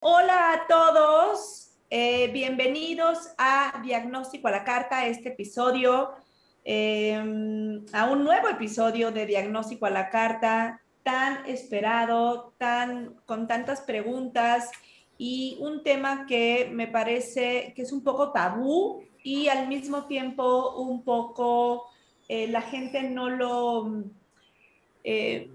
Hola a todos, eh, bienvenidos a Diagnóstico a la Carta, este episodio, em, a un nuevo episodio de Diagnóstico a la Carta, tan esperado, tan, con tantas preguntas y un tema que me parece que es un poco tabú y al mismo tiempo un poco eh, la gente no lo eh,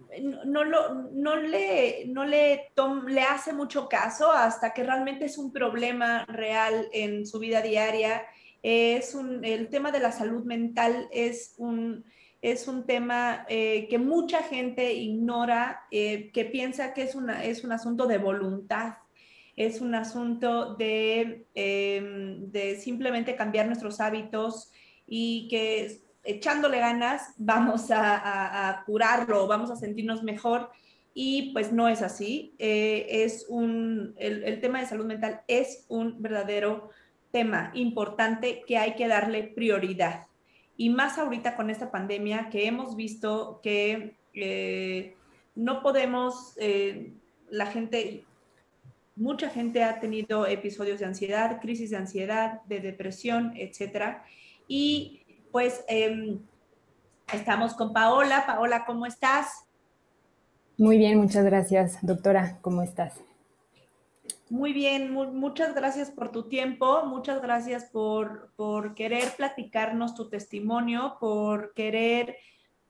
no, no, le, no le, le hace mucho caso hasta que realmente es un problema real en su vida diaria. Es un, el tema de la salud mental es un, es un tema eh, que mucha gente ignora, eh, que piensa que es, una, es un asunto de voluntad, es un asunto de, em, de simplemente cambiar nuestros hábitos y que echándole ganas vamos a, curarlo, vamos a sentirnos mejor y pues no es así. Eh, es un, el, tema de salud mental es un verdadero tema importante que hay que darle prioridad. Y más ahorita con esta pandemia que hemos visto que eh, no podemos, eh, la gente, mucha gente ha tenido episodios de ansiedad, crisis de ansiedad, de depresión, etcétera. Y pues em, estamos con Paola. Paola, ¿cómo estás? Muy bien, muchas gracias, doctora. ¿Cómo estás? Muy bien, muchas gracias por tu tiempo, muchas gracias por, querer platicarnos tu testimonio, por querer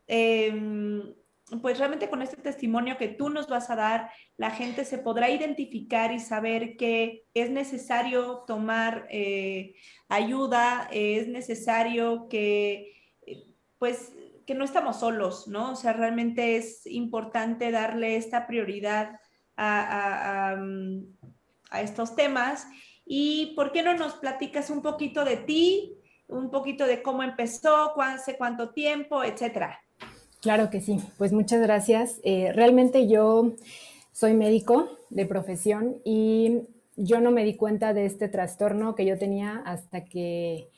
em, pues realmente con este testimonio que tú nos vas a dar, la gente se podrá identificar y saber que es necesario tomar eh, ayuda, es necesario que, pues, que no estamos solos, ¿no? O sea, realmente es importante darle esta prioridad a, a, a estos temas. ¿Y por qué no nos platicas un poquito de ti, un poquito de cómo empezó, hace cuánto tiempo, etcétera? Claro que sí, pues muchas gracias. Eh, realmente yo soy médico de profesión y yo no me di cuenta de este trastorno que yo tenía hasta que,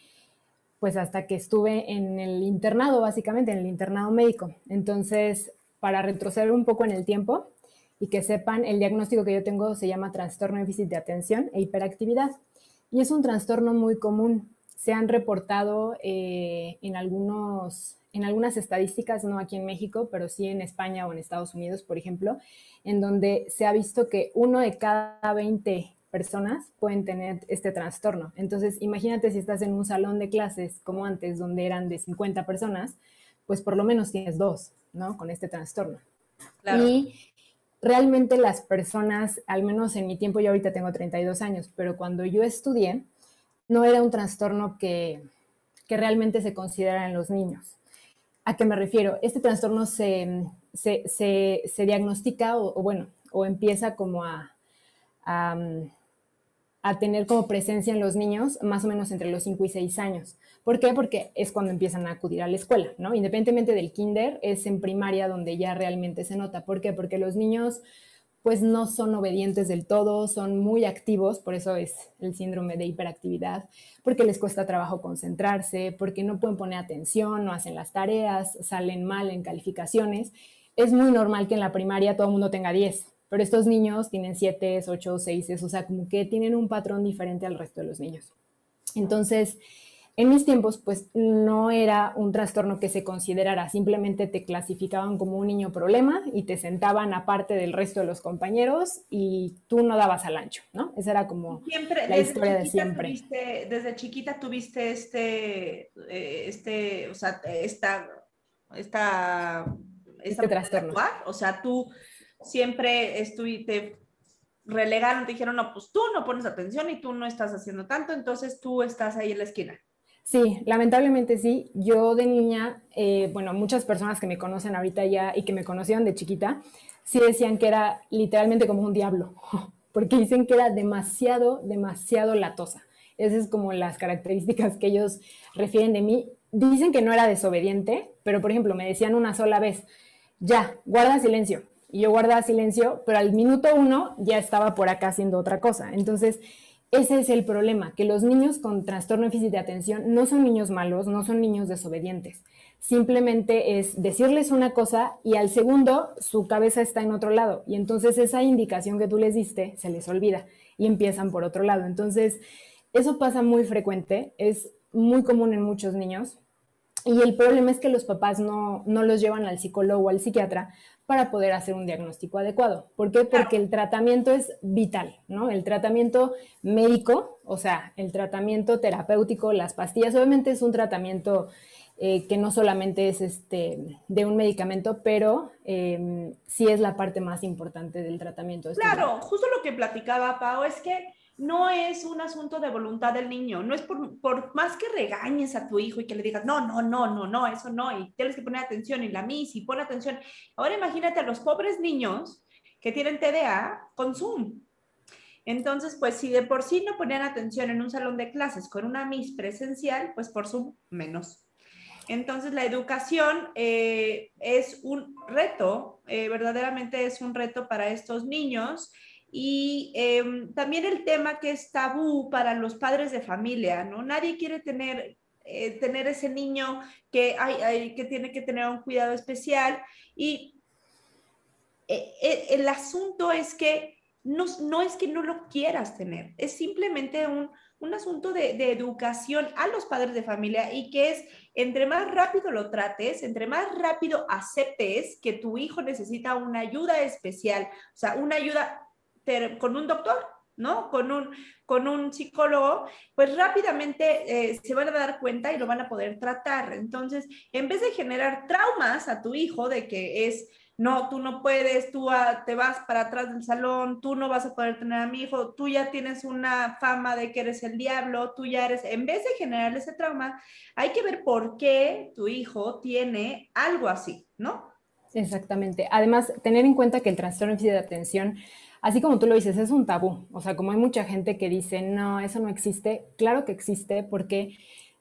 pues hasta que estuve en el internado, básicamente, en el internado médico. Entonces, para retroceder un poco en el tiempo y que sepan, el diagnóstico que yo tengo se llama trastorno de déficit de atención e hiperactividad. Y es un trastorno muy común. Se han reportado eh, en algunos en algunas estadísticas, no aquí en México, pero sí en España o en Estados Unidos, por ejemplo, en donde se ha visto que uno de cada 20 personas pueden tener este trastorno. Entonces, imagínate si estás en un salón de clases como antes, donde eran de 50 personas, pues por lo menos tienes dos, ¿no? Con este trastorno. Y realmente las personas, al menos en mi tiempo, yo ahorita tengo 32 años, pero cuando yo estudié, no era un trastorno que, que realmente se considera en los niños. ¿A qué me refiero? Este trastorno se, se, diagnostica o, bueno, o empieza como a, a, tener como presencia en los niños más o menos entre los 5 y 6 años. ¿Por qué? Porque es cuando empiezan a acudir a la escuela, ¿no? Independientemente del kinder, es en primaria donde ya realmente se nota. ¿Por qué? Porque los niños pues no son obedientes del todo, son muy activos, por eso es el síndrome de hiperactividad, porque les cuesta trabajo concentrarse, porque no pueden poner atención, no hacen las tareas, salen mal en calificaciones. Es muy normal que en la primaria todo el mundo tenga 10, pero estos niños tienen 7, 8, 6, o sea, como que tienen un patrón diferente al resto de los niños. Entonces, en mis tiempos, pues no era un trastorno que se considerara, simplemente te clasificaban como un niño problema y te sentaban aparte del resto de los compañeros y tú no dabas al ancho, ¿no? Esa era como la historia de siempre. desde chiquita tuviste este, eh, este, o sea, esta, esta, este trastorno. O sea, tú siempre estuviste relegaron, te dijeron, no, pues tú no pones atención y tú no estás haciendo tanto, entonces tú estás ahí en la esquina. Sí, lamentablemente sí. Yo de niña, eh, bueno, muchas personas que me conocen ahorita ya y que me conocían de chiquita, sí decían que era literalmente como un diablo, porque dicen que era demasiado, demasiado latosa. Esas es como las características que ellos refieren de mí. Dicen que no era desobediente, pero por ejemplo, me decían una sola vez, ya, guarda silencio. Y yo guardaba silencio, pero al minuto uno ya estaba por acá haciendo otra cosa. Entonces, ese es el problema, que los niños con trastorno de déficit de atención no son niños malos, no son niños desobedientes. Simplemente es decirles una cosa y al segundo su cabeza está en otro lado y entonces esa indicación que tú les diste se les olvida y empiezan por otro lado. Entonces, eso pasa muy frecuente, es muy común en muchos niños y el problema es que los papás no, no los llevan al psicólogo o al psiquiatra para poder hacer un diagnóstico adecuado. ¿Por qué? Porque el tratamiento es vital, ¿no? El tratamiento médico, o sea, el tratamiento terapéutico, las pastillas, obviamente es un tratamiento eh, que no solamente es este, de un medicamento, pero em, sí es la parte más importante del tratamiento. Claro, justo lo que platicaba Pau es que no es un asunto de voluntad del niño, no es por, más que regañes a tu hijo y que le digas, no, no, no, no, no, eso no, y tienes que poner atención, y la mis, y pon atención. Ahora imagínate a los pobres niños que tienen TDA con Zoom. Entonces, pues si de por sí no ponían atención en un salón de clases con una mis presencial, pues por Zoom menos. Entonces, la educación eh, es un reto, eh, verdaderamente es un reto para estos niños y em, también el tema que es tabú para los padres de familia, ¿no? Nadie quiere tener, eh, tener ese niño que, que tiene que tener un cuidado especial. Y eh, eh, el asunto es que no, no, es que no lo quieras tener, es simplemente un, un asunto de, de, educación a los padres de familia y que es, entre más rápido lo trates, entre más rápido aceptes que tu hijo necesita una ayuda especial, o sea, una ayuda con un doctor, ¿no? Con un, con un psicólogo, pues rápidamente eh, se van a dar cuenta y lo van a poder tratar. Entonces, en vez de generar traumas a tu hijo de que es, no, tú no puedes, tú te vas para atrás del salón, tú no vas a poder tener a mi hijo, tú ya tienes una fama de que eres el diablo, tú ya eres, en vez de generar ese trauma, hay que ver por qué tu hijo tiene algo así, ¿no? Exactamente. Además, tener en cuenta que el trastorno de atención así como tú lo dices, es un tabú. O sea, como hay mucha gente que dice, no, eso no existe, claro que existe porque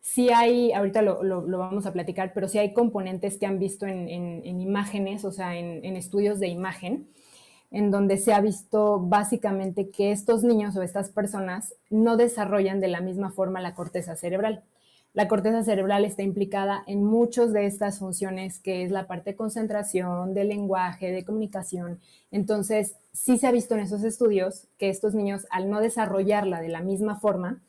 sí hay, ahorita lo, vamos a platicar, pero sí hay componentes que han visto en, imágenes, o sea, en, estudios de imagen, en donde se ha visto básicamente que estos niños o estas personas no desarrollan de la misma forma la corteza cerebral. La corteza cerebral está implicada en muchas de estas funciones, que es la parte de concentración, de lenguaje, de comunicación. Entonces, sí se ha visto en esos estudios que estos niños, al no desarrollarla de la misma forma,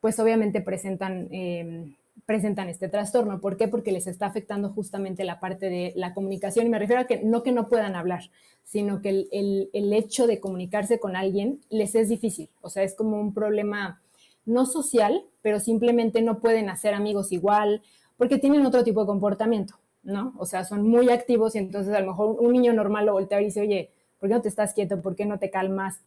pues obviamente presentan, em, presentan este trastorno. ¿Por qué? Porque les está afectando justamente la parte de la comunicación. Y me refiero a que no que no puedan hablar, sino que el, el hecho de comunicarse con alguien les es difícil. O sea, es como un problema no social, pero simplemente no pueden hacer amigos igual porque tienen otro tipo de comportamiento, ¿no? O sea, son muy activos y entonces a lo mejor un niño normal lo voltea y dice, oye, ¿por qué no te estás quieto? ¿Por qué no te calmas?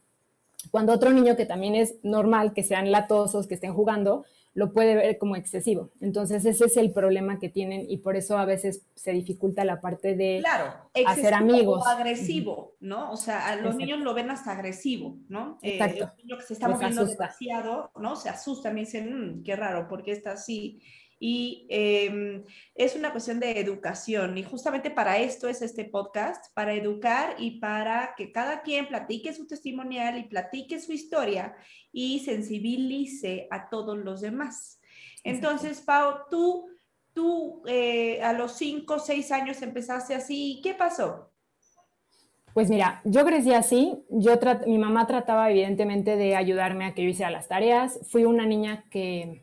Cuando otro niño que también es normal, que sean latosos, que estén jugando, lo puede ver como excesivo. Entonces ese es el problema que tienen y por eso a veces se dificulta la parte de claro, hacer amigos. O agresivo, ¿no? O sea, a los niños lo ven hasta agresivo, ¿no? Eh, Exacto. el niño que se está moviendo demasiado, ¿no? Se asustan y dicen, mm, qué raro, ¿por qué está así? Y em, es una cuestión de educación y justamente para esto es este podcast, para educar y para que cada quien platique su testimonial y platique su historia y sensibilice a todos los demás. Entonces, Pau, tú, tú eh, a los cinco o seis años empezaste así, ¿qué pasó? Pues mira, yo crecí así, yo mi mamá trataba evidentemente de ayudarme a que yo hiciera las tareas, fui una niña que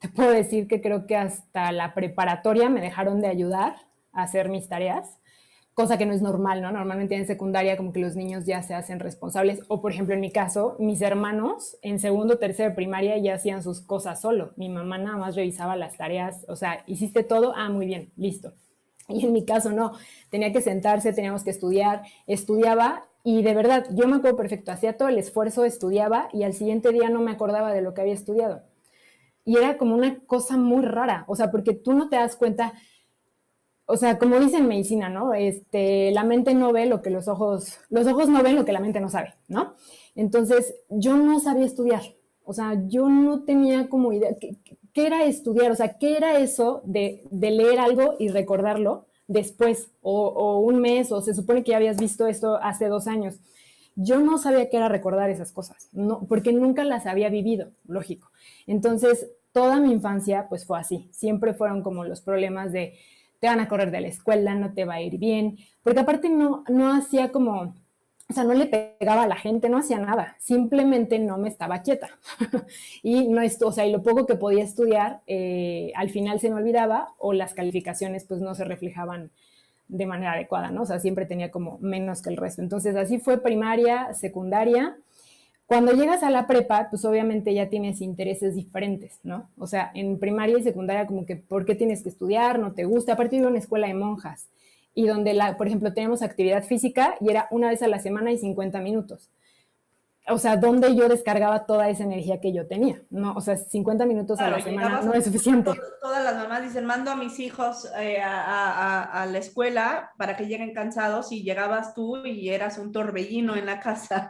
te puedo decir que creo que hasta la preparatoria me dejaron de ayudar a hacer mis tareas, cosa que no es normal, ¿no? Normalmente en secundaria como que los niños ya se hacen responsables, o por ejemplo en mi caso, mis hermanos en segundo, tercero primaria ya hacían sus cosas solo, mi mamá nada más revisaba las tareas, o sea, hiciste todo, ah, muy bien, listo. Y en mi caso no, tenía que sentarse, teníamos que estudiar, estudiaba y de verdad, yo me acuerdo perfecto, hacía todo el esfuerzo, estudiaba y al siguiente día no me acordaba de lo que había estudiado. Y era como una cosa muy rara, o sea, porque tú no te das cuenta, o sea, como dicen medicina, ¿no? Este, la mente no ve lo que los ojos, los ojos no ven lo que la mente no sabe, ¿no? Entonces, yo no sabía estudiar, o sea, yo no tenía como idea, ¿qué, era estudiar? O sea, ¿qué era eso de, leer algo y recordarlo después, o, o un mes, o se supone que ya habías visto esto hace dos años? Yo no sabía qué era recordar esas cosas, no, porque nunca las había vivido, lógico. Entonces, toda mi infancia, pues fue así. Siempre fueron como los problemas de te van a correr de la escuela, no te va a ir bien, porque aparte no, no hacía como, o sea, no le pegaba a la gente, no hacía nada, simplemente no me estaba quieta. y no o sea, y lo poco que podía estudiar, eh, al final se me olvidaba o las calificaciones pues no se reflejaban de manera adecuada, ¿no? O sea, siempre tenía como menos que el resto. Entonces, así fue primaria, secundaria. Cuando llegas a la prepa, pues obviamente ya tienes intereses diferentes, ¿no? O sea, en primaria y secundaria como que, ¿por qué tienes que estudiar? ¿No te gusta? Aparte de una escuela de monjas y donde, la, por ejemplo, teníamos actividad física y era una vez a la semana y 50 minutos o sea, dónde yo descargaba toda esa energía que yo tenía, ¿no? O sea, 50 minutos a la semana no es suficiente. Todas las mamás dicen, mando a mis hijos eh, a, la escuela para que lleguen cansados y llegabas tú y eras un torbellino en la casa.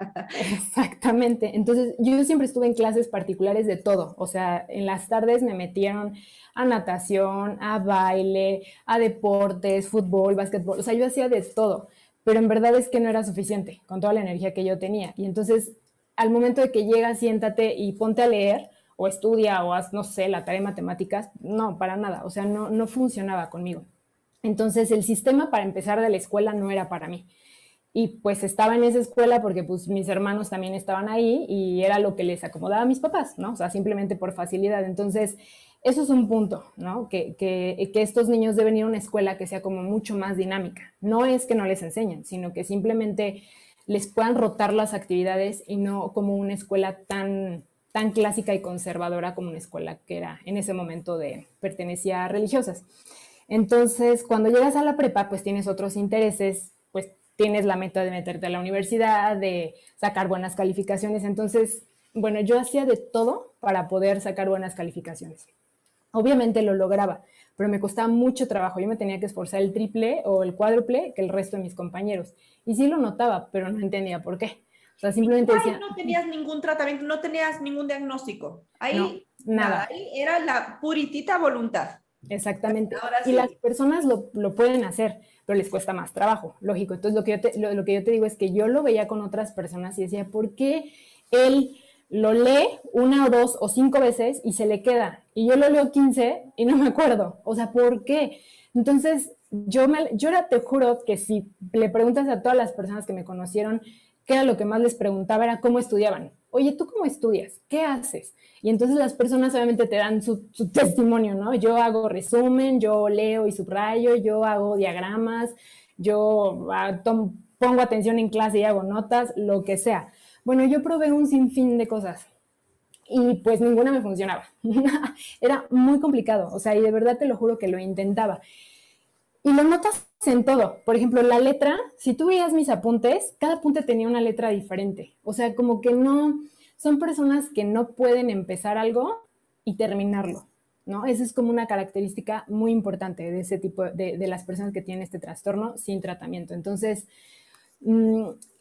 Exactamente. Entonces, yo siempre estuve en clases particulares de todo. O sea, en las tardes me metieron a natación, a baile, a deportes, fútbol, básquetbol. O sea, yo hacía de todo pero en verdad es que no era suficiente con toda la energía que yo tenía. Y entonces al momento de que llegas, siéntate y ponte a leer o estudia o haz, no sé, la tarea de matemáticas, no, para nada, o sea, no, no funcionaba conmigo. Entonces el sistema para empezar de la escuela no era para mí. Y pues estaba en esa escuela porque pues mis hermanos también estaban ahí y era lo que les acomodaba a mis papás, ¿no? O sea, simplemente por facilidad. Entonces, eso es un punto, ¿no? Que, que, que, estos niños deben ir a una escuela que sea como mucho más dinámica. No es que no les enseñen, sino que simplemente les puedan rotar las actividades y no como una escuela tan, tan clásica y conservadora como una escuela que era en ese momento de pertenecía a religiosas. Entonces, cuando llegas a la prepa, pues tienes otros intereses, pues tienes la meta de meterte a la universidad, de sacar buenas calificaciones. Entonces, bueno, yo hacía de todo para poder sacar buenas calificaciones. Obviamente lo lograba, pero me costaba mucho trabajo. Yo me tenía que esforzar el triple o el cuádruple que el resto de mis compañeros. Y sí lo notaba, pero no entendía por qué. O sea, simplemente decía... no tenías ningún tratamiento, no tenías ningún diagnóstico. Ahí, nada. Ahí era la puritita voluntad. Exactamente. Y las personas lo, lo, pueden hacer, pero les cuesta más trabajo, lógico. Entonces, lo que, yo te, lo, lo que yo te digo es que yo lo veía con otras personas y decía, ¿por qué él lo lee una o dos o cinco veces y se le queda. Y yo lo leo 15 y no me acuerdo. O sea, ¿por qué? Entonces, yo, me, yo te juro que si le preguntas a todas las personas que me conocieron, qué era lo que más les preguntaba, era cómo estudiaban. Oye, ¿tú cómo estudias? ¿Qué haces? Y entonces las personas obviamente te dan su, su testimonio, ¿no? Yo hago resumen, yo leo y subrayo, yo hago diagramas, yo ah, pongo atención en clase y hago notas, lo que sea. Bueno, yo probé un sinfín de cosas y pues ninguna me funcionaba. Era muy complicado, o sea, y de verdad te lo juro que lo intentaba. Y lo notas en todo. Por ejemplo, la letra, si tú veías mis apuntes, cada apunte tenía una letra diferente. O sea, como que no, son personas que no pueden empezar algo y terminarlo, ¿no? Esa es como una característica muy importante de ese tipo de, de las personas que tienen este trastorno sin tratamiento. Entonces,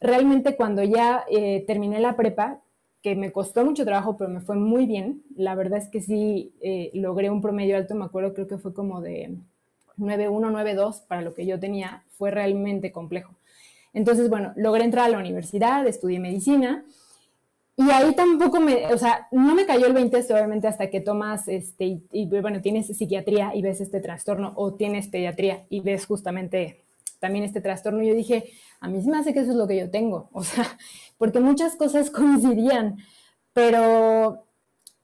realmente cuando ya eh, terminé la prepa, que me costó mucho trabajo, pero me fue muy bien, la verdad es que sí eh, logré un promedio alto, me acuerdo, creo que fue como de 9.1, 9.2 para lo que yo tenía, fue realmente complejo. Entonces, bueno, logré entrar a la universidad, estudié medicina. Y ahí tampoco me, o sea, no me cayó el 20 obviamente hasta que tomas, este, bueno, tienes psiquiatría y ves este trastorno, o tienes pediatría y ves justamente también este trastorno. Y yo dije, a mí se me hace que eso es lo que yo tengo, o sea, porque muchas cosas coincidían, pero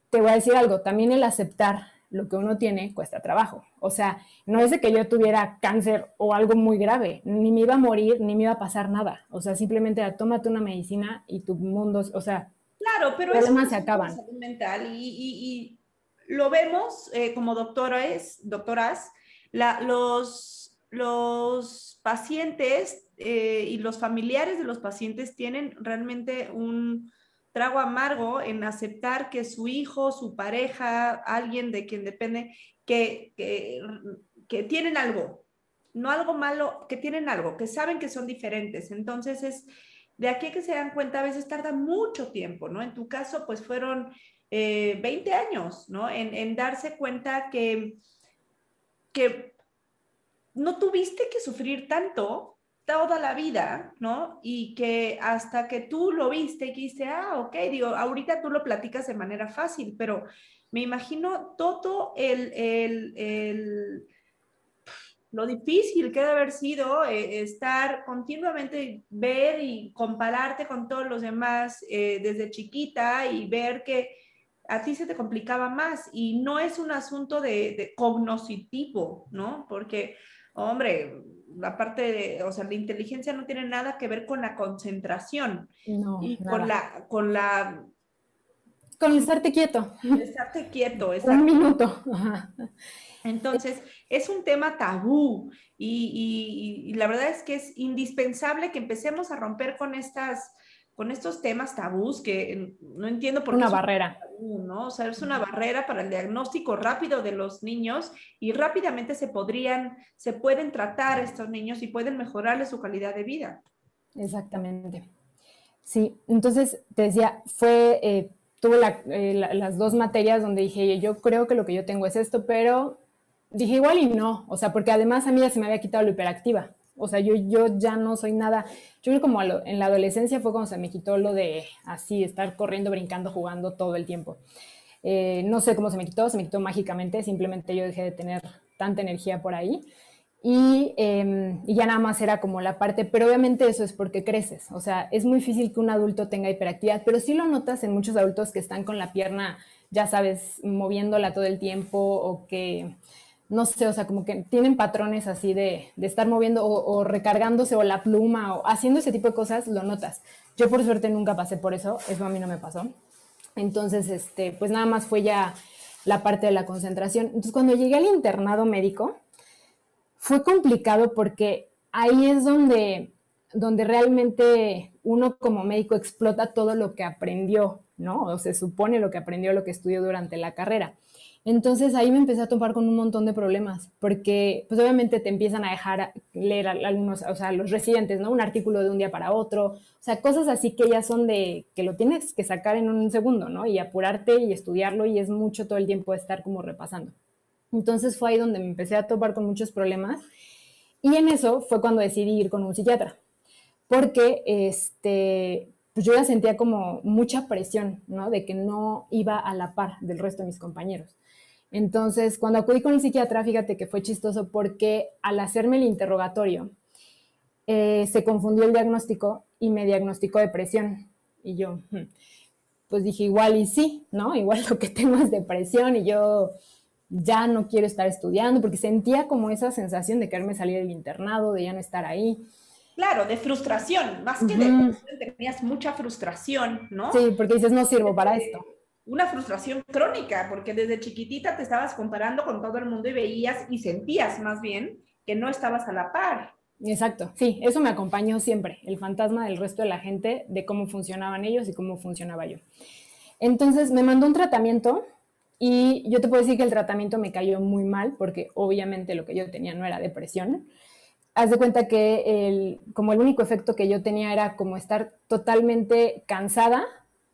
te voy a decir algo, también el aceptar lo que uno tiene cuesta trabajo. O sea, no es de que yo tuviera cáncer o algo muy grave, ni me iba a morir, ni me iba a pasar nada. O sea, simplemente tómate una medicina y tu mundo, o sea, claro, pero problemas se acaban. Mental y, lo vemos eh, como doctores, doctoras, la, los, los pacientes eh, y los familiares de los pacientes tienen realmente un, trago amargo en aceptar que su hijo, su pareja, alguien de quien depende, que, que, tienen algo, no algo malo, que tienen algo, que saben que son diferentes. Entonces es de aquí que se dan cuenta, a veces tarda mucho tiempo, ¿no? En tu caso, pues fueron 20 eh, años, ¿no? En, en, darse cuenta que, que no tuviste que sufrir tanto toda la vida, ¿no? Y que hasta que tú lo viste y dijiste, ah, ok, digo, ahorita tú lo platicas de manera fácil, pero me imagino todo el, el, el lo difícil que debe haber sido eh, estar continuamente, ver y compararte con todos los demás eh, desde chiquita y ver que a ti se te complicaba más y no es un asunto de, de cognoscitivo, ¿no? Porque, hombre, la parte de, o sea, la inteligencia no tiene nada que ver con la concentración no, y con la, con la... Con estarte quieto. Estarte quieto. Un minuto. Entonces, es un tema tabú y, la verdad es que es indispensable que empecemos a romper con estas con estos temas tabús que no entiendo por qué. Una barrera. ¿no? O sea, es una barrera para el diagnóstico rápido de los niños y rápidamente se podrían, se pueden tratar estos niños y pueden mejorarles su calidad de vida. Exactamente. Sí, entonces te decía, fue, eh, tuve eh, las dos materias donde dije, yo creo que lo que yo tengo es esto, pero dije igual y no, o sea, porque además a mí ya se me había quitado lo hiperactiva. O sea, yo, yo ya no soy nada. Yo creo como en la adolescencia fue cuando se me quitó lo de así, estar corriendo, brincando, jugando todo el tiempo. Eh, no sé cómo se me quitó, se me quitó mágicamente, simplemente yo dejé de tener tanta energía por ahí. Y, em, y, ya nada más era como la parte, pero obviamente eso es porque creces, o sea, es muy difícil que un adulto tenga hiperactividad, pero sí lo notas en muchos adultos que están con la pierna, ya sabes, moviéndola todo el tiempo o que no sé, o sea, como que tienen patrones así de, estar moviendo o, recargándose o la pluma o haciendo ese tipo de cosas, lo notas. Yo por suerte nunca pasé por eso, eso a mí no me pasó. Entonces, este, pues nada más fue ya la parte de la concentración. Entonces, cuando llegué al internado médico, fue complicado porque ahí es donde, donde realmente uno como médico explota todo lo que aprendió, ¿no? O se supone lo que aprendió, lo que estudió durante la carrera. Entonces ahí me empecé a topar con un montón de problemas, porque pues obviamente te empiezan a dejar leer algunos, o sea, los residentes, ¿no? Un artículo de un día para otro, o sea, cosas así que ya son de que lo tienes que sacar en un segundo, ¿no? Y apurarte y estudiarlo y es mucho todo el tiempo de estar como repasando. Entonces fue ahí donde me empecé a topar con muchos problemas y en eso fue cuando decidí ir con un psiquiatra, porque este, pues yo ya sentía como mucha presión, ¿no? De que no iba a la par del resto de mis compañeros. Entonces, cuando acudí con el psiquiatra, fíjate que fue chistoso porque al hacerme el interrogatorio, eh, se confundió el diagnóstico y me diagnosticó depresión. Y yo, hmm, pues dije, igual y sí, ¿no? Igual lo que tengo es depresión y yo ya no quiero estar estudiando porque sentía como esa sensación de quererme salir del internado, de ya no estar ahí. Claro, de frustración, más que de depresión, tenías mucha frustración, ¿no? Sí, porque dices, no sirvo para esto una frustración crónica, porque desde chiquitita te estabas comparando con todo el mundo y veías y sentías más bien que no estabas a la par. Exacto, sí, eso me acompañó siempre, el fantasma del resto de la gente, de cómo funcionaban ellos y cómo funcionaba yo. Entonces me mandó un tratamiento y yo te puedo decir que el tratamiento me cayó muy mal porque obviamente lo que yo tenía no era depresión. Haz de cuenta que el, como el único efecto que yo tenía era como estar totalmente cansada,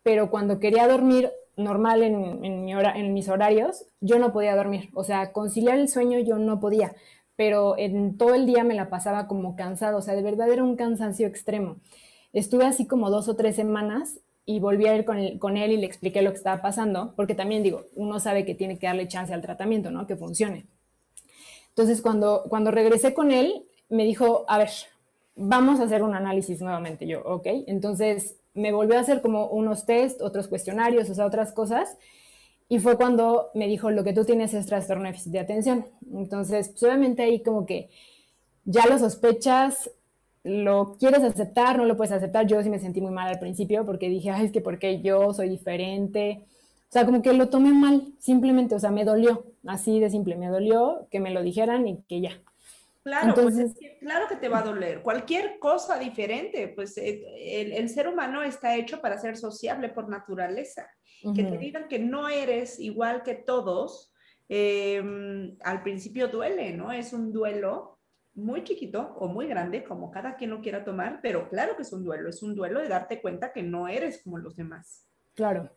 pero cuando quería dormir normal en, mis horarios, yo no podía dormir. O sea, conciliar el sueño yo no podía, pero en todo el día me la pasaba como cansado. O sea, de verdad era un cansancio extremo. Estuve así como dos o tres semanas y volví a ir con, con él y le expliqué lo que estaba pasando, porque también digo, uno sabe que tiene que darle chance al tratamiento, ¿no? Que funcione. Entonces, cuando, cuando regresé con él, me dijo, a ver, vamos a hacer un análisis nuevamente. Yo, ok. Entonces, me volvió a hacer como unos test, otros cuestionarios, o sea, otras cosas. Y fue cuando me dijo, lo que tú tienes es trastorno de déficit de atención. Entonces, pues obviamente ahí como que ya lo sospechas, lo quieres aceptar, no lo puedes aceptar. Yo sí me sentí muy mal al principio porque dije, ay, es que porque yo soy diferente. O sea, como que lo tomé mal, simplemente, o sea, me dolió, así de simple, me dolió que me lo dijeran y que ya. Claro, pues claro que te va a doler. Cualquier cosa diferente, pues eh, el, ser humano está hecho para ser sociable por naturaleza. Que te digan que no eres igual que todos, em, al principio duele, ¿no? Es un duelo muy chiquito o muy grande, como cada quien lo quiera tomar, pero claro que es un duelo, es un duelo de darte cuenta que no eres como los demás. Claro.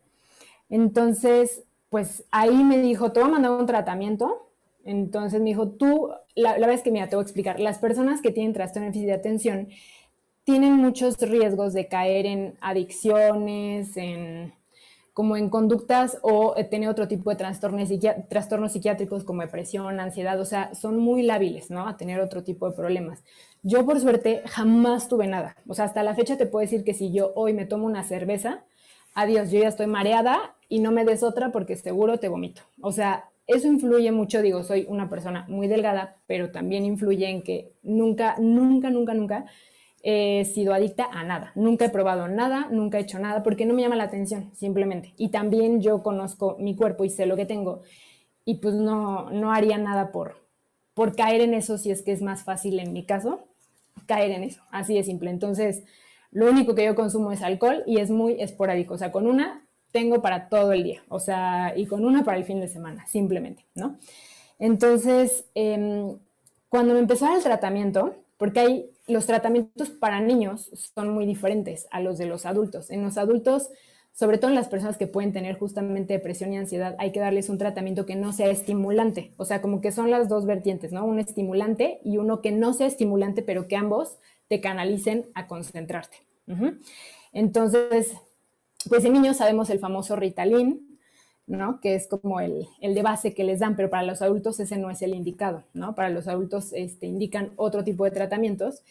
Entonces, pues ahí me dijo, te voy a mandar un tratamiento. Entonces me dijo, tú, la, es que mira, te voy a explicar, las personas que tienen trastorno de déficit de atención tienen muchos riesgos de caer en adicciones, en como en conductas o eh, tener otro tipo de trastornos, trastornos psiquiátricos como depresión, ansiedad, o sea, son muy lábiles, ¿no? A tener otro tipo de problemas. Yo, por suerte, jamás tuve nada. O sea, hasta la fecha te puedo decir que si yo hoy me tomo una cerveza, adiós, yo ya estoy mareada y no me des otra porque seguro te vomito. O sea, eso influye mucho, digo, soy una persona muy delgada, pero también influye en que nunca, nunca, nunca, nunca he sido adicta a nada. Nunca he probado nada, nunca he hecho nada porque no me llama la atención, simplemente. Y también yo conozco mi cuerpo y sé lo que tengo y pues no, no haría nada por, por caer en eso si es que es más fácil en mi caso, caer en eso, así de simple. Entonces, lo único que yo consumo es alcohol y es muy esporádico, o sea, con una tengo para todo el día, o sea, y con una para el fin de semana, simplemente, ¿no? Entonces, em, cuando me empezó el tratamiento, porque hay los tratamientos para niños son muy diferentes a los de los adultos. En los adultos, sobre todo en las personas que pueden tener justamente depresión y ansiedad, hay que darles un tratamiento que no sea estimulante. O sea, como que son las dos vertientes, ¿no? Un estimulante y uno que no sea estimulante, pero que ambos te canalicen a concentrarte. Entonces, pues en niños sabemos el famoso Ritalin, ¿no? Que es como el, de base que les dan, pero para los adultos ese no es el indicado, ¿no? Para los adultos este, indican otro tipo de tratamientos.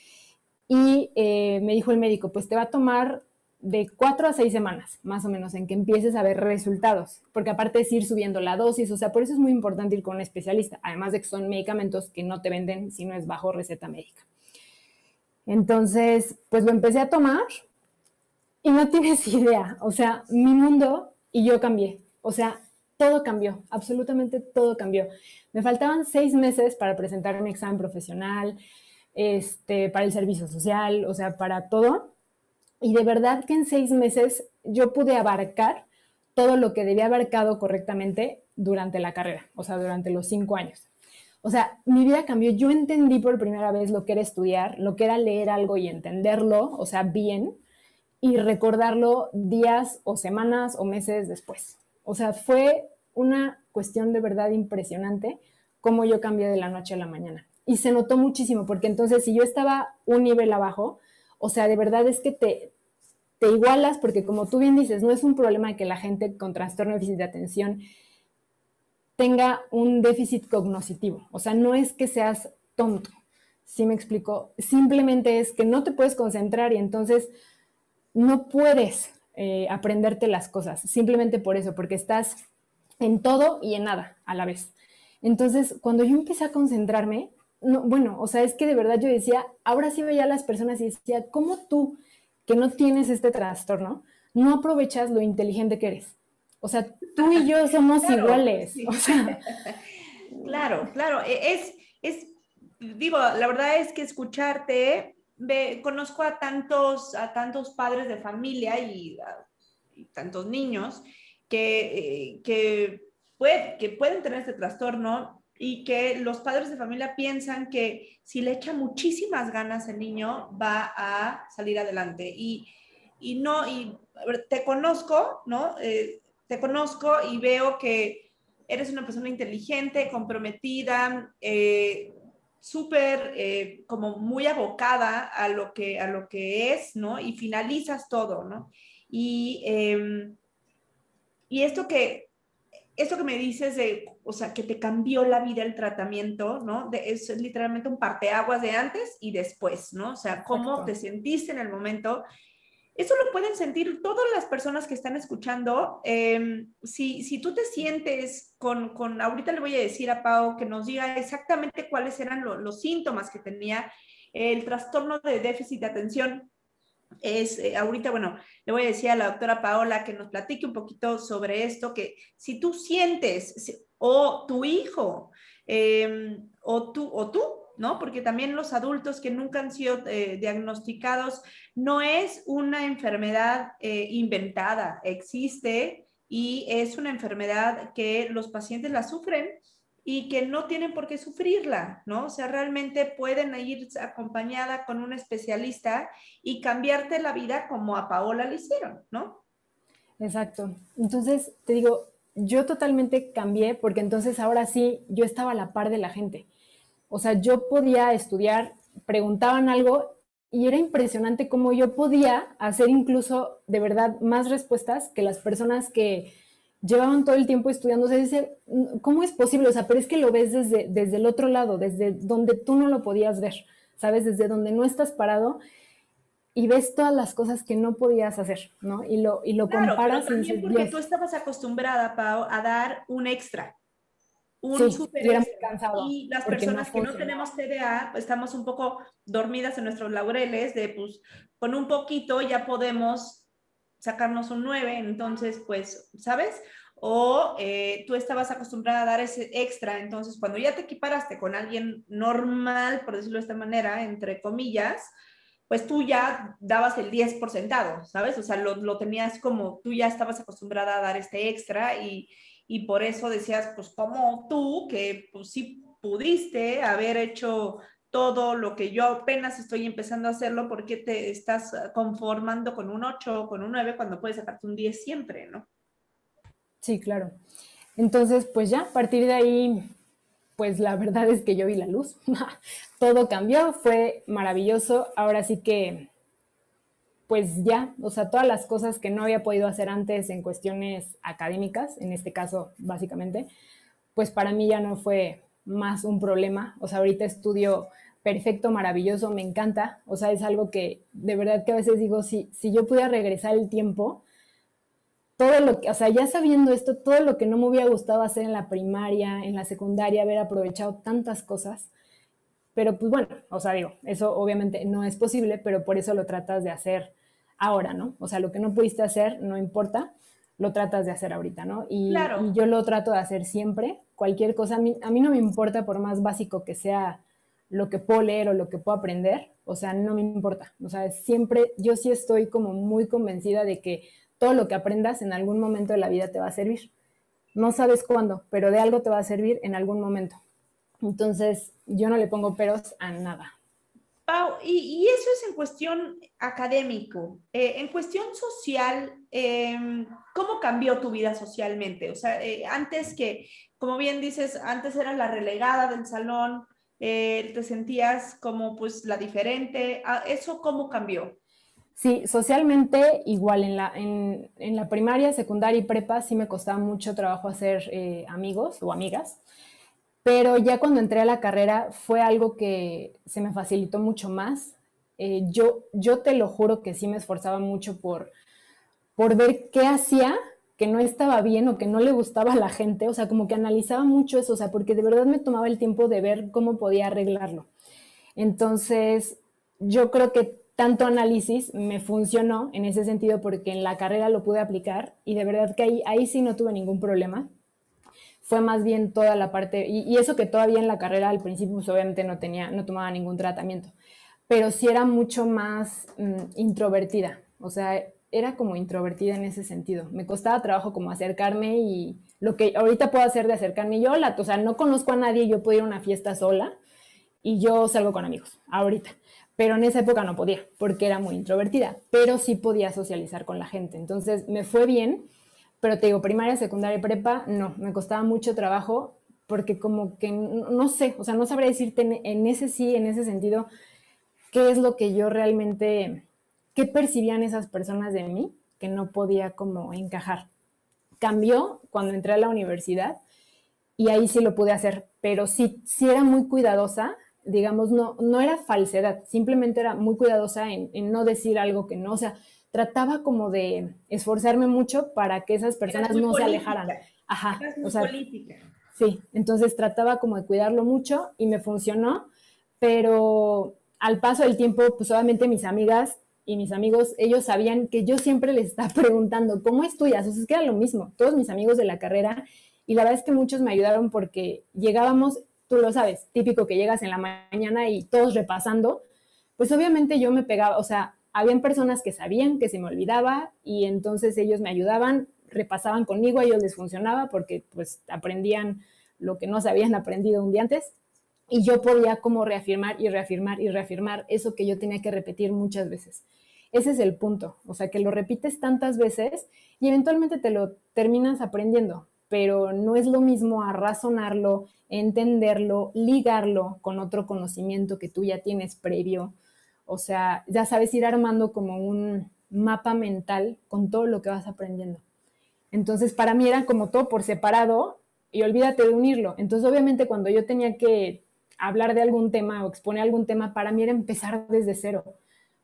Y eh, me dijo el médico, pues te va a tomar de cuatro a seis semanas, más o menos, en que empieces a ver resultados, porque aparte es ir subiendo la dosis, o sea, por eso es muy importante ir con un especialista, además de que son medicamentos que no te venden si no es bajo receta médica. Entonces, pues lo empecé a tomar y no tienes idea, o sea, mi mundo y yo cambié. O sea, todo cambió, absolutamente todo cambió. Me faltaban seis meses para presentar mi examen profesional, este, para el servicio social, o sea, para todo. Y de verdad que en seis meses yo pude abarcar todo lo que debía abarcado correctamente durante la carrera, o sea, durante los cinco años. O sea, mi vida cambió. Yo entendí por primera vez lo que era estudiar, lo que era leer algo y entenderlo, o sea, bien, y recordarlo días o semanas o meses después. O sea, fue una cuestión de verdad impresionante cómo yo cambié de la noche a la mañana. Y se notó muchísimo, porque entonces si yo estaba un nivel abajo, o sea, de verdad es que te, te igualas, porque como tú bien dices, no es un problema que la gente con trastorno de déficit de atención tenga un déficit cognoscitivo. O sea, no es que seas tonto, ¿sí me explico? Simplemente es que no te puedes concentrar y entonces no puedes eh, aprenderte las cosas, simplemente por eso, porque estás en todo y en nada a la vez. Entonces, cuando yo empecé a concentrarme, no, bueno, o sea, es que de verdad yo decía, ahora sí veía a las personas y decía, ¿cómo tú, que no tienes este trastorno, no aprovechas lo inteligente que eres? O sea, tú y yo somos iguales. Claro, claro, e, es, es, digo, la verdad es que escucharte conozco a tantos, a tantos padres de familia y, tantos niños que, eh, que, que pueden tener este trastorno y que los padres de familia piensan que si le echa muchísimas ganas el niño va a salir adelante. Y, y no, y te conozco, ¿no? Eh, te conozco y veo que eres una persona inteligente, comprometida, eh, súper eh, como muy abocada a lo, que, a lo que es, ¿no? Y finalizas todo, ¿no? Y, em, y esto que, esto que me dices de, o sea, que te cambió la vida el tratamiento, ¿no? De, es literalmente un parteaguas de antes y después, ¿no? O sea, cómo te sentiste en el momento eso lo pueden sentir todas las personas que están escuchando. Em, si, si, tú te sientes con, con, ahorita le voy a decir a Pau que nos diga exactamente cuáles eran los síntomas que tenía el trastorno de déficit de atención. Es, eh, ahorita, bueno, le voy a decir a la doctora Paola que nos platique un poquito sobre esto, que si tú sientes o tu hijo em, o, tú, o tú ¿no? Porque también los adultos que nunca han sido eh, diagnosticados no es una enfermedad eh, inventada, existe y es una enfermedad que los pacientes la sufren y que no tienen por qué sufrirla, ¿no? O sea, realmente pueden ir acompañada con un especialista y cambiarte la vida como a Paola le hicieron, ¿no? Exacto. Entonces, te digo, yo totalmente cambié porque entonces ahora sí yo estaba a la par de la gente. O sea, yo podía estudiar, preguntaban algo y era impresionante cómo yo podía hacer incluso de verdad más respuestas que las personas que llevaban todo el tiempo estudiando. O sea, dice, ¿cómo es posible? O sea, pero es que lo ves desde, desde el otro lado, desde donde tú no lo podías ver, ¿sabes? Desde donde no estás parado y ves todas las cosas que no podías hacer, ¿no? Y lo, y lo comparas. Pero también porque tú estabas acostumbrada, Pau, a dar un extra. Un super extra. Y las personas que no tenemos TDA, estamos un poco dormidas en nuestros laureles de, pues, con un poquito ya podemos sacarnos un 9, entonces, pues, ¿sabes? O eh, tú estabas acostumbrada a dar ese extra, entonces cuando ya te equiparaste con alguien normal, por decirlo de esta manera, entre comillas, pues tú ya dabas el 10 por sentado, ¿sabes? O sea, lo, lo, tenías como, tú ya estabas acostumbrada a dar este extra y, y por eso decías, pues como tú, que pues sí pudiste haber hecho todo lo que yo apenas estoy empezando a hacerlo, ¿por qué te estás conformando con un 8 o con un 9 cuando puedes sacarte un 10 siempre, no? Sí, claro. Entonces, pues ya, a partir de ahí, pues la verdad es que yo vi la luz. todo cambió, fue maravilloso. Ahora sí que, pues ya, o sea, todas las cosas que no había podido hacer antes en cuestiones académicas, en este caso, básicamente, pues para mí ya no fue más un problema. O sea, ahorita estudio perfecto, maravilloso, me encanta. O sea, es algo que de verdad que a veces digo, si, si yo pudiera regresar el tiempo, todo lo que, o sea, ya sabiendo esto, todo lo que no me hubiera gustado hacer en la primaria, en la secundaria, haber aprovechado tantas cosas. Pero pues bueno, o sea, digo, eso obviamente no es posible, pero por eso lo tratas de hacer ahora, ¿no? O sea, lo que no pudiste hacer, no importa, lo tratas de hacer ahorita, ¿no? Y, yo lo trato de hacer siempre, cualquier cosa, a mí, a mí no me importa por más básico que sea lo que puedo leer o lo que puedo aprender, o sea, no me importa. O sea, siempre, yo sí estoy como muy convencida de que todo lo que aprendas en algún momento de la vida te va a servir. No sabes cuándo, pero de algo te va a servir en algún momento. Entonces, yo no le pongo peros a nada. Pau, y, eso es en cuestión académico. Eh, en cuestión social, em, ¿cómo cambió tu vida socialmente? O sea, eh, antes que, como bien dices, antes eras la relegada del salón, eh, te sentías como pues la diferente. Ah, ¿Eso cómo cambió? Sí, socialmente igual en la, en, la primaria, secundaria y prepa sí me costaba mucho trabajo hacer amigos o amigas, pero ya cuando entré a la carrera fue algo que se me facilitó mucho más. Eh, yo, yo te lo juro que sí me esforzaba mucho por, por ver qué hacía que no estaba bien o que no le gustaba a la gente, o sea, como que analizaba mucho eso, o sea, porque de verdad me tomaba el tiempo de ver cómo podía arreglarlo. Entonces, yo creo que tanto análisis me funcionó en ese sentido porque en la carrera lo pude aplicar y de verdad que ahí, ahí sí no tuve ningún problema. Fue más bien toda la parte, y, eso que todavía en la carrera al principio pues obviamente no tenía, no tomaba ningún tratamiento, pero sí era mucho más mm, introvertida. O sea, era como introvertida en ese sentido. Me costaba trabajo como acercarme y lo que ahorita puedo hacer de acercarme yo, la, o sea, no conozco a nadie, yo puedo ir a una fiesta sola y yo salgo con amigos, ahorita. Pero en esa época no podía, porque era muy introvertida, pero sí podía socializar con la gente. Entonces me fue bien, pero te digo, primaria, secundaria, prepa, no, me costaba mucho trabajo porque como que no, sé, o sea, no sabría decirte en ese sí, en ese sentido, qué es lo que yo realmente qué percibían esas personas de mí que no podía como encajar. Cambió cuando entré a la universidad y ahí sí lo pude hacer, pero sí, sí era muy cuidadosa, digamos, no, no era falsedad, simplemente era muy cuidadosa en, no decir algo que no, o sea, trataba como de esforzarme mucho para que esas personas no se alejaran. Ajá, o sea, política. sí, entonces trataba como de cuidarlo mucho y me funcionó, pero al paso del tiempo, pues obviamente mis amigas y mis amigos, ellos sabían que yo siempre les estaba preguntando, ¿cómo estudias? O sea, es que era lo mismo, todos mis amigos de la carrera, y la verdad es que muchos me ayudaron porque llegábamos, tú lo sabes, típico que llegas en la mañana y todos repasando, pues obviamente yo me pegaba, o sea, habían personas que sabían que se me olvidaba y entonces ellos me ayudaban, repasaban conmigo, a ellos les funcionaba porque pues aprendían lo que no se habían aprendido un día antes y yo podía como reafirmar y reafirmar y reafirmar eso que yo tenía que repetir muchas veces. Ese es el punto, o sea, que lo repites tantas veces y eventualmente te lo terminas aprendiendo, pero no es lo mismo a razonarlo, entenderlo, ligarlo con otro conocimiento que tú ya tienes previo. O sea, ya sabes ir armando como un mapa mental con todo lo que vas aprendiendo. Entonces, para mí era como todo por separado y olvídate de unirlo. Entonces, obviamente, cuando yo tenía que hablar de algún tema o exponer algún tema, para mí era empezar desde cero,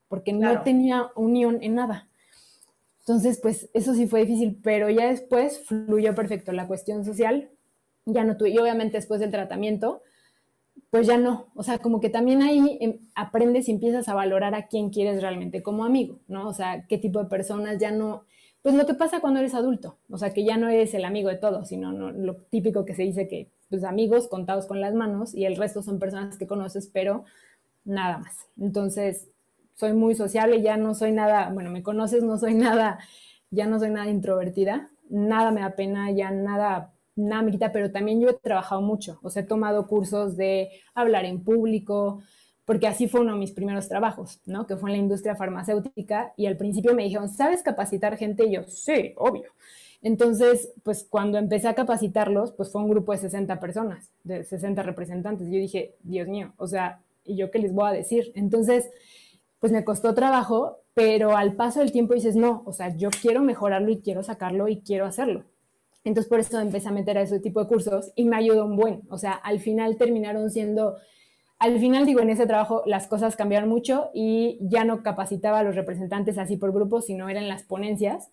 porque no tenía unión en nada. Entonces, pues eso sí fue difícil, pero ya después fluyó perfecto la cuestión social, ya no tuve, y obviamente después del tratamiento, pues ya no, o sea, como que también ahí em, aprendes y empiezas a valorar a quién quieres realmente como amigo, ¿no? O sea, qué tipo de personas ya no, pues lo que pasa cuando eres adulto, o sea, que ya no eres el amigo de todos, sino lo típico que se dice que, pues amigos contados con las manos y el resto son personas que conoces, pero nada más. Entonces, soy muy sociable, ya no soy nada, bueno, me conoces, no soy nada, ya no soy nada introvertida, nada me da pena, ya nada, nada me pero también yo he trabajado mucho, o sea, he tomado cursos de hablar en público, porque así fue uno de mis primeros trabajos, ¿no? Que fue en la industria farmacéutica y al principio me dijeron, ¿sabes capacitar gente? Y yo, sí, obvio. Entonces, pues cuando empecé a capacitarlos, pues fue un grupo de 60 personas, de 60 representantes. Yo dije, Dios mío, o sea, ¿y yo qué les voy a decir? Entonces, pues me costó trabajo, pero al paso del tiempo dices, no, o sea, yo quiero mejorarlo y quiero sacarlo y quiero hacerlo. Entonces por eso empecé a meter a ese tipo de cursos y me ayudó un buen, o sea, al final terminaron siendo, al final digo, en ese trabajo las cosas cambiaron mucho y ya no capacitaba a los representantes así por grupos, sino eran las ponencias.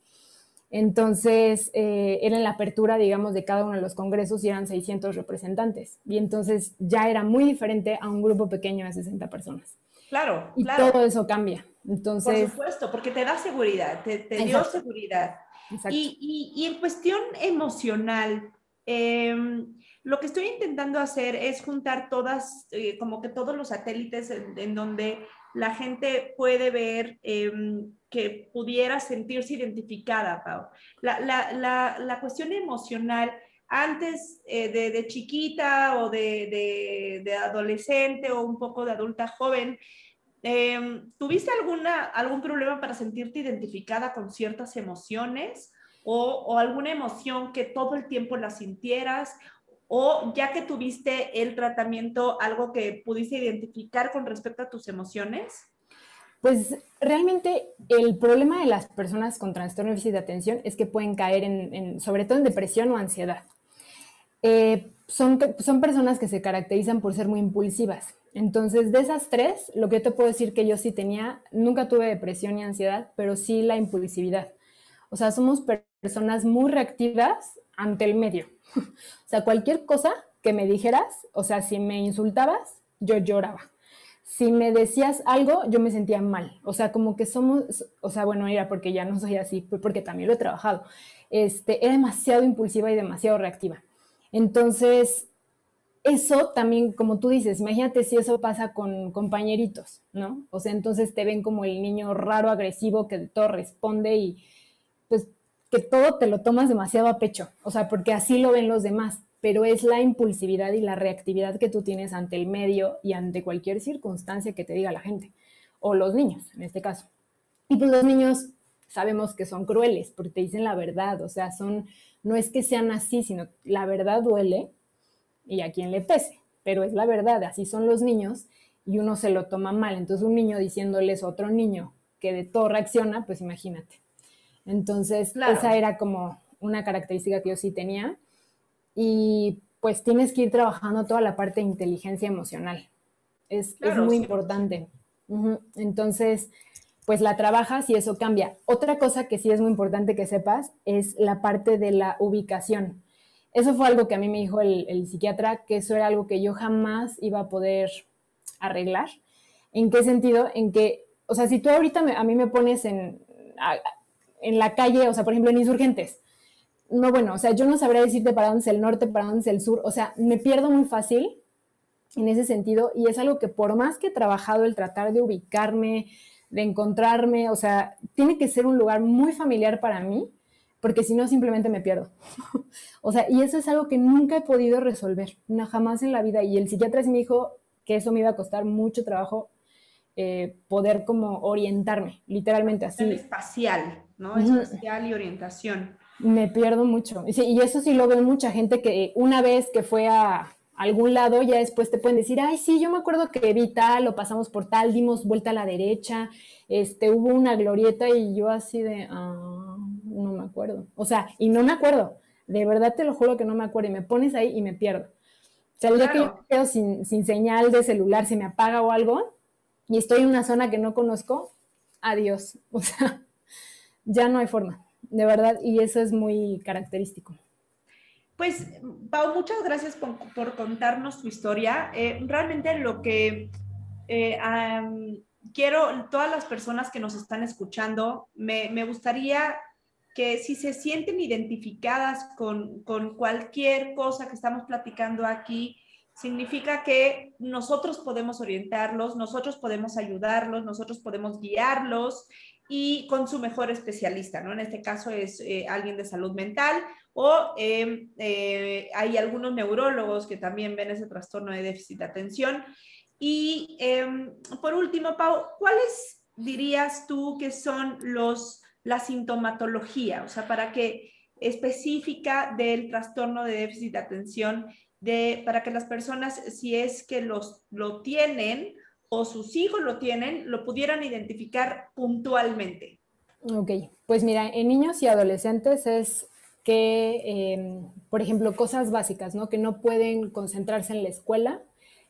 Entonces, eh, era en la apertura, digamos, de cada uno de los congresos y eran 600 representantes. Y entonces ya era muy diferente a un grupo pequeño de 60 personas. Claro, y todo eso cambia. Entonces, Por supuesto, porque te da seguridad, te, dio seguridad. Y, y, en cuestión emocional, em, lo que estoy intentando hacer es juntar todas, eh, como que todos los satélites en, donde la gente puede ver em, que pudiera sentirse identificada, Pau. La, la, la, la cuestión emocional, antes eh, de, de, chiquita o de, de, de, adolescente o un poco de adulta joven, eh, ¿tuviste alguna, algún problema para sentirte identificada con ciertas emociones o, o, alguna emoción que todo el tiempo la sintieras? ¿O ya que tuviste el tratamiento, algo que pudiste identificar con respecto a tus emociones? Pues realmente el problema de las personas con trastorno de déficit de atención es que pueden caer en, en, sobre todo en depresión o ansiedad. Eh, son, son personas que se caracterizan por ser muy impulsivas. Entonces, de esas tres, lo que te puedo decir que yo sí tenía, nunca tuve depresión ni ansiedad, pero sí la impulsividad. O sea, somos personas muy reactivas ante el medio. o sea, cualquier cosa que me dijeras, o sea, si me insultabas, yo lloraba. Si me decías algo, yo me sentía mal. O sea, como que somos, o sea, bueno, era porque ya no soy así, porque también lo he trabajado. Este, era demasiado impulsiva y demasiado reactiva. Entonces, eso también, como tú dices, imagínate si eso pasa con compañeritos, ¿no? O sea, entonces te ven como el niño raro, agresivo, que de todo responde y pues que todo te lo tomas demasiado a pecho, o sea, porque así lo ven los demás, pero es la impulsividad y la reactividad que tú tienes ante el medio y ante cualquier circunstancia que te diga la gente, o los niños, en este caso. Y pues los niños sabemos que son crueles porque te dicen la verdad, o sea, son no es que sean así, sino la verdad duele y a quien le pese, pero es la verdad, así son los niños y uno se lo toma mal. Entonces un niño diciéndoles a otro niño que de todo reacciona, pues imagínate. Entonces esa era como una característica que yo sí tenía y pues tienes que ir trabajando toda la parte de inteligencia emocional. Es, es muy importante. Entonces, pues la trabajas y eso cambia. Otra cosa que sí es muy importante que sepas es la parte de la ubicación. Eso fue algo que a mí me dijo el, psiquiatra, que eso era algo que yo jamás iba a poder arreglar. ¿En qué sentido? En que, o sea, si tú ahorita a mí me pones en, en la calle, o sea, por ejemplo, en insurgentes, no, bueno, o sea, yo no sabría decirte para dónde es el norte, para dónde es el sur, o sea, me pierdo muy fácil en ese sentido y es algo que por más que he trabajado el tratar de ubicarme, de encontrarme, o sea, tiene que ser un lugar muy familiar para mí, porque si no simplemente me pierdo. o sea, y eso es algo que nunca he podido resolver, no, jamás en la vida. Y el psiquiatra sí me dijo que eso me iba a costar mucho trabajo eh, poder como orientarme, literalmente así. espacial, ¿no? Espacial y orientación. Me pierdo mucho. y eso sí lo veo mucha gente que una vez que fue a algún lado, ya después te pueden decir, ay, sí, yo me acuerdo que vi tal, lo pasamos por tal, dimos vuelta a la derecha, este, hubo una glorieta y yo así de, ah, no me acuerdo. O sea, y no me acuerdo, de verdad te lo juro que no me acuerdo y me pones ahí y me pierdo. O sea, el día que yo quedo sin, sin señal de celular, se me apaga o algo y estoy en una zona que no conozco, adiós. O sea, ya no hay forma, de verdad, y eso es muy característico. Pues, Pau, muchas gracias por, contarnos tu historia. Eh, realmente lo que eh, quiero, todas las personas que nos están escuchando, me, gustaría que si se sienten identificadas con, con, cualquier cosa que estamos platicando aquí, significa que nosotros podemos orientarlos, nosotros podemos ayudarlos, nosotros podemos guiarlos y con su mejor especialista, ¿no? En este caso es eh, alguien de salud mental o em, eh, hay algunos neurólogos que también ven ese trastorno de déficit de atención. Y em, por último, Pau, ¿cuáles dirías tú que son los, la sintomatología? O sea, para que específica del trastorno de déficit de atención, de, para que las personas, si es que los, lo tienen, o sus hijos lo tienen, lo pudieran identificar puntualmente? Ok, pues mira, en niños y adolescentes es que, em, por ejemplo, cosas básicas, ¿no? Que no pueden concentrarse en la escuela,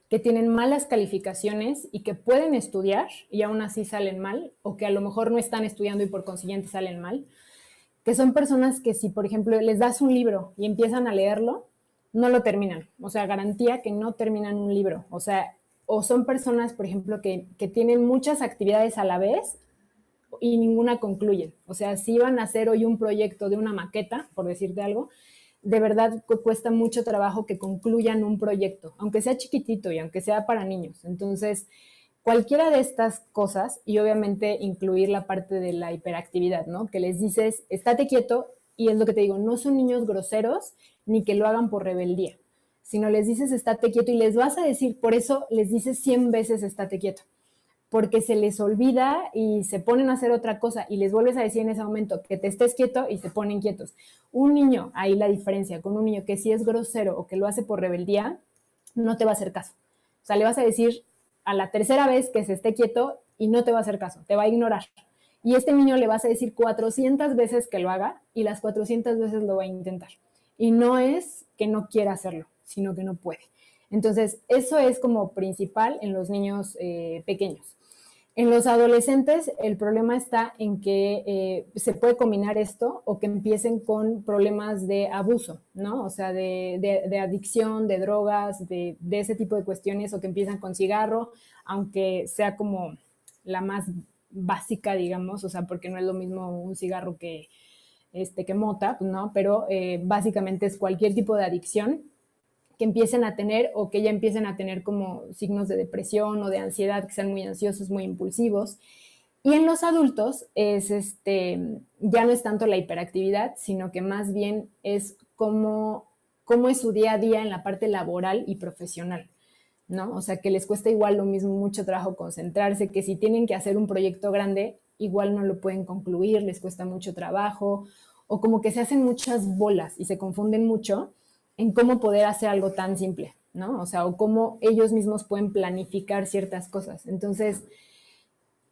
que tienen malas calificaciones y que pueden estudiar y aún así salen mal, o que a lo mejor no están estudiando y por consiguiente salen mal, que son personas que si, por ejemplo, les das un libro y empiezan a leerlo, no lo terminan. O sea, garantía que no terminan un libro. O sea, o son personas, por ejemplo, que, tienen muchas actividades a la vez y ninguna concluyen. O sea, si van a hacer hoy un proyecto de una maqueta, por decirte algo, de verdad cuesta mucho trabajo que concluyan un proyecto, aunque sea chiquitito y aunque sea para niños. Entonces, cualquiera de estas cosas, y obviamente incluir la parte de la hiperactividad, ¿no? Que les dices, estate quieto, y es lo que te digo, no son niños groseros ni que lo hagan por rebeldía sino les dices estate quieto y les vas a decir, por eso les dices 100 veces estate quieto, porque se les olvida y se ponen a hacer otra cosa y les vuelves a decir en ese momento que te estés quieto y se ponen quietos. Un niño, ahí la diferencia con un niño que si es grosero o que lo hace por rebeldía, no te va a hacer caso. O sea, le vas a decir a la tercera vez que se esté quieto y no te va a hacer caso, te va a ignorar. Y este niño le vas a decir 400 veces que lo haga y las 400 veces lo va a intentar. Y no es que no quiera hacerlo, sino que no puede. Entonces, eso es como principal en los niños eh, pequeños. En los adolescentes, el problema está en que eh, se puede combinar esto o que empiecen con problemas de abuso, ¿no? O sea, de, adicción, de drogas, de, ese tipo de cuestiones, o que empiezan con cigarro, aunque sea como la más básica, digamos, o sea, porque no es lo mismo un cigarro que, este, que mota, ¿no? Pero eh, básicamente es cualquier tipo de adicción que empiecen a tener o que ya empiecen a tener como signos de depresión o de ansiedad, que sean muy ansiosos, muy impulsivos. Y en los adultos es este, ya no es tanto la hiperactividad, sino que más bien es cómo, cómo es su día a día en la parte laboral y profesional, ¿no? O sea, que les cuesta igual lo mismo mucho trabajo concentrarse, que si tienen que hacer un proyecto grande, igual no lo pueden concluir, les cuesta mucho trabajo, o como que se hacen muchas bolas y se confunden mucho en cómo poder hacer algo tan simple, ¿no? O sea, o cómo ellos mismos pueden planificar ciertas cosas. Entonces,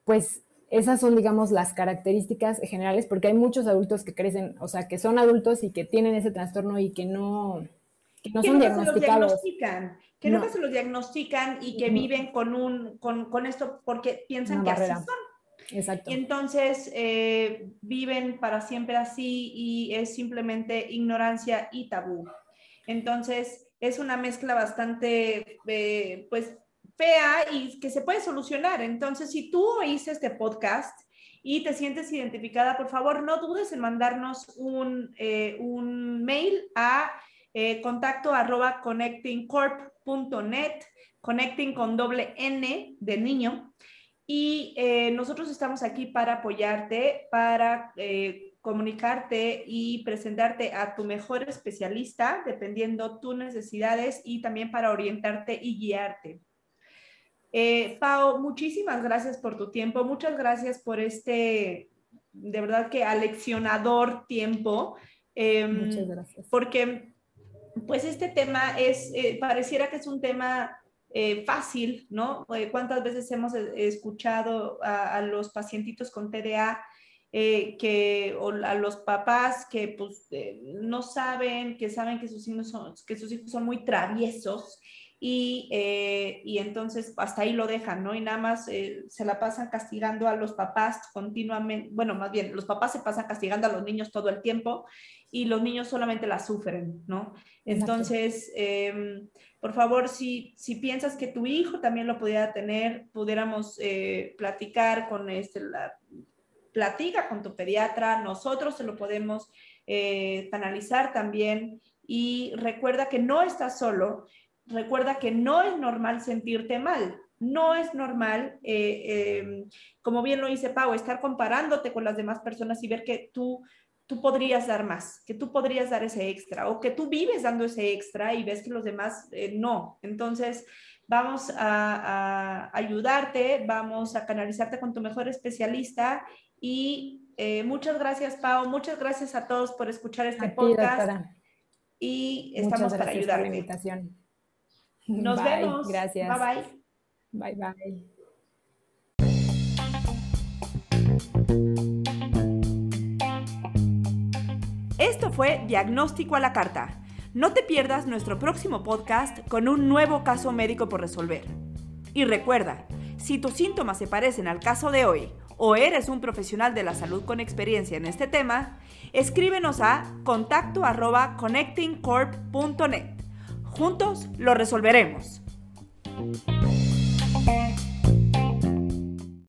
pues esas son, digamos, las características generales, porque hay muchos adultos que crecen, o sea, que son adultos y que tienen ese trastorno y que no, que no son diagnosticados. que nunca se los diagnostican y que viven con, un, con, esto porque piensan que así son. Exacto. entonces eh, viven para siempre así y es simplemente ignorancia y tabú. Entonces, es una mezcla bastante, eh, pues, fea y que se puede solucionar. Entonces, si tú oíste este podcast y te sientes identificada, por favor, no dudes en mandarnos un, eh, un mail a eh, contacto arroba Connecting con doble N de niño. Y eh, nosotros estamos aquí para apoyarte, para comunicarte y presentarte a tu mejor especialista, dependiendo tus necesidades y también para orientarte y guiarte. Eh, Pau, muchísimas gracias por tu tiempo, muchas gracias por este, de verdad que aleccionador tiempo. Em, muchas gracias. Porque, pues este tema es, eh, pareciera que es un tema eh, fácil, ¿no? ¿Cuántas veces hemos escuchado a, a los pacientitos con TDA eh, que, o a los papás que pues, eh, no saben, que saben que sus hijos son, que sus hijos son muy traviesos y, eh, y entonces hasta ahí lo dejan, ¿no? Y nada más se la pasan castigando a los papás continuamente, bueno, más bien, los papás se pasan castigando a los niños todo el tiempo y los niños solamente la sufren, ¿no? Entonces, em, por favor, si, si piensas que tu hijo también lo pudiera tener, pudiéramos platicar con este, la, platica con tu pediatra, nosotros se lo podemos eh, analizar también y recuerda que no estás solo, recuerda que no es normal sentirte mal, no es normal, eh, em, como bien lo dice Pau, estar comparándote con las demás personas y ver que tú, tú podrías dar más, que tú podrías dar ese extra o que tú vives dando ese extra y ves que los demás eh, no. Entonces, vamos a, ayudarte, vamos a canalizarte con tu mejor especialista y eh, muchas gracias, Pau. Muchas gracias a todos por escuchar este podcast. Y estamos para ayudar. la invitación. Nos vemos. Gracias. Bye bye. Bye bye. Esto fue Diagnóstico a la Carta. No te pierdas nuestro próximo podcast con un nuevo caso médico por resolver. Y recuerda, si tus síntomas se parecen al caso de hoy o eres un profesional de la salud con experiencia en este tema, escríbenos a contacto connectingcorp.net. Juntos lo resolveremos.